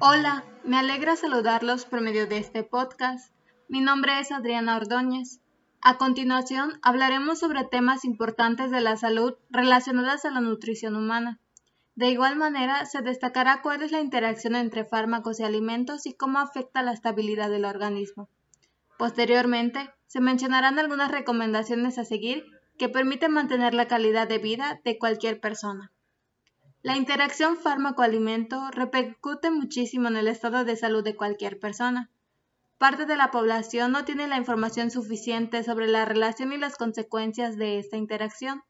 Hola, me alegra saludarlos por medio de este podcast. Mi nombre es Adriana Ordóñez. A continuación hablaremos sobre temas importantes de la salud relacionadas a la nutrición humana. De igual manera, se destacará cuál es la interacción entre fármacos y alimentos y cómo afecta la estabilidad del organismo. Posteriormente, se mencionarán algunas recomendaciones a seguir que permiten mantener la calidad de vida de cualquier persona. La interacción fármaco-alimento repercute muchísimo en el estado de salud de cualquier persona. Parte de la población no tiene la información suficiente sobre la relación y las consecuencias de esta interacción.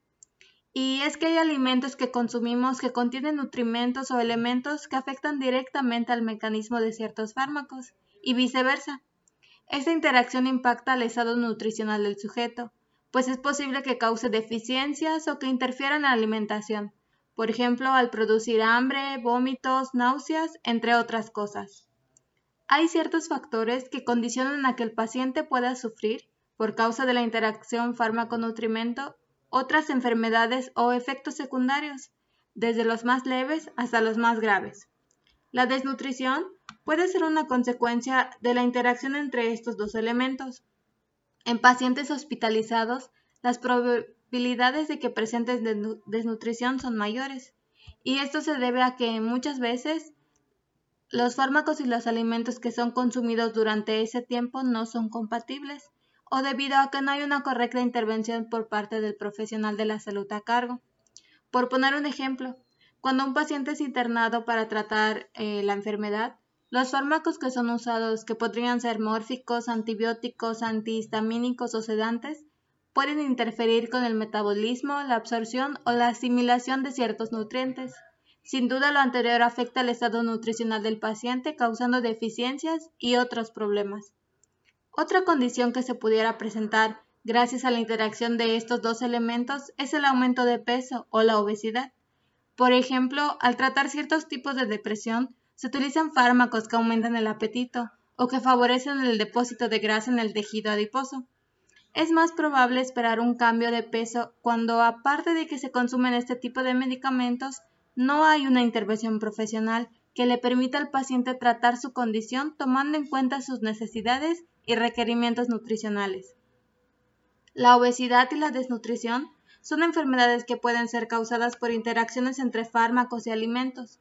Y es que hay alimentos que consumimos que contienen nutrimentos o elementos que afectan directamente al mecanismo de ciertos fármacos, y viceversa. Esta interacción impacta al estado nutricional del sujeto, pues es posible que cause deficiencias o que interfiera en la alimentación, por ejemplo, al producir hambre, vómitos, náuseas, entre otras cosas. Hay ciertos factores que condicionan a que el paciente pueda sufrir, por causa de la interacción fármaco-nutrimento, otras enfermedades o efectos secundarios, desde los más leves hasta los más graves. La desnutrición puede ser una consecuencia de la interacción entre estos dos elementos. En pacientes hospitalizados, las probabilidades de que presenten desnutrición son mayores, y esto se debe a que muchas veces los fármacos y los alimentos que son consumidos durante ese tiempo no son compatibles, o debido a que no hay una correcta intervención por parte del profesional de la salud a cargo. Por poner un ejemplo, cuando un paciente es internado para tratar eh, la enfermedad, los fármacos que son usados, que podrían ser mórficos, antibióticos, antihistamínicos o sedantes, pueden interferir con el metabolismo, la absorción o la asimilación de ciertos nutrientes. Sin duda lo anterior afecta el estado nutricional del paciente causando deficiencias y otros problemas. Otra condición que se pudiera presentar gracias a la interacción de estos dos elementos es el aumento de peso o la obesidad. Por ejemplo, al tratar ciertos tipos de depresión, se utilizan fármacos que aumentan el apetito o que favorecen el depósito de grasa en el tejido adiposo es más probable esperar un cambio de peso cuando, aparte de que se consumen este tipo de medicamentos, no hay una intervención profesional que le permita al paciente tratar su condición tomando en cuenta sus necesidades y requerimientos nutricionales. La obesidad y la desnutrición son enfermedades que pueden ser causadas por interacciones entre fármacos y alimentos,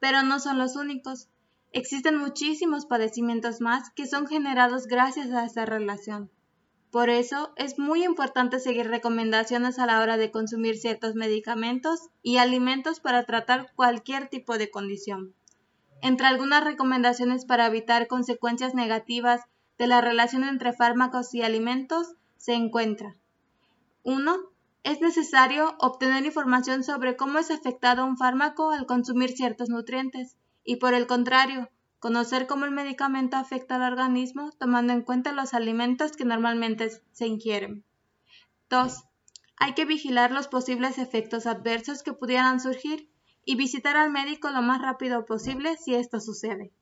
pero no son los únicos. Existen muchísimos padecimientos más que son generados gracias a esta relación. Por eso es muy importante seguir recomendaciones a la hora de consumir ciertos medicamentos y alimentos para tratar cualquier tipo de condición. Entre algunas recomendaciones para evitar consecuencias negativas de la relación entre fármacos y alimentos se encuentra 1. Es necesario obtener información sobre cómo es afectado un fármaco al consumir ciertos nutrientes y por el contrario, Conocer cómo el medicamento afecta al organismo tomando en cuenta los alimentos que normalmente se ingieren. 2. Hay que vigilar los posibles efectos adversos que pudieran surgir y visitar al médico lo más rápido posible si esto sucede.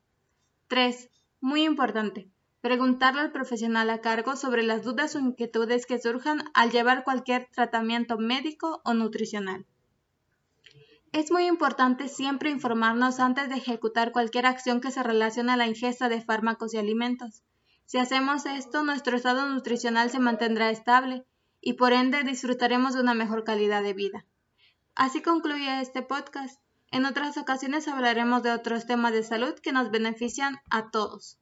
3. Muy importante. Preguntarle al profesional a cargo sobre las dudas o inquietudes que surjan al llevar cualquier tratamiento médico o nutricional. Es muy importante siempre informarnos antes de ejecutar cualquier acción que se relacione a la ingesta de fármacos y alimentos. Si hacemos esto, nuestro estado nutricional se mantendrá estable y por ende disfrutaremos de una mejor calidad de vida. Así concluye este podcast. En otras ocasiones hablaremos de otros temas de salud que nos benefician a todos.